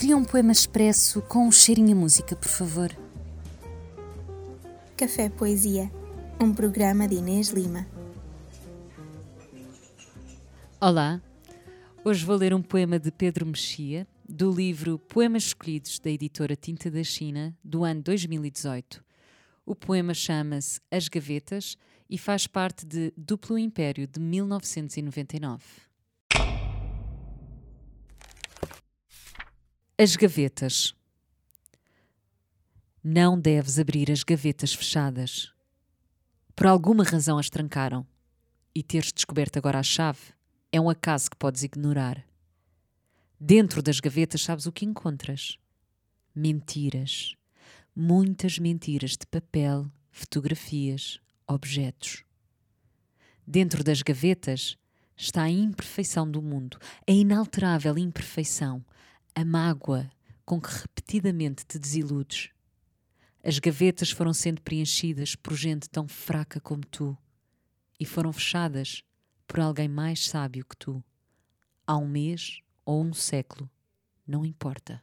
Cria um poema expresso com um cheirinho a música, por favor. Café Poesia, um programa de Inês Lima. Olá, hoje vou ler um poema de Pedro Mexia, do livro Poemas Escolhidos da editora Tinta da China, do ano 2018. O poema chama-se As Gavetas e faz parte de Duplo Império de 1999. As gavetas. Não deves abrir as gavetas fechadas. Por alguma razão as trancaram. E teres descoberto agora a chave é um acaso que podes ignorar. Dentro das gavetas sabes o que encontras? Mentiras. Muitas mentiras de papel, fotografias, objetos. Dentro das gavetas está a imperfeição do mundo, a inalterável imperfeição, a mágoa com que repetidamente te desiludes. As gavetas foram sendo preenchidas por gente tão fraca como tu e foram fechadas por alguém mais sábio que tu. Há um mês ou um século, não importa.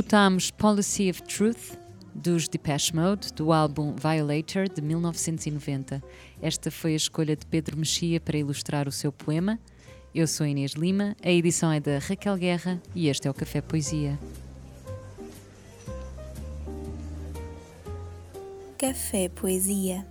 Escutámos Policy of Truth, dos Depeche Mode, do álbum Violator, de 1990. Esta foi a escolha de Pedro Mexia para ilustrar o seu poema. Eu sou Inês Lima, a edição é da Raquel Guerra e este é o Café Poesia. Café Poesia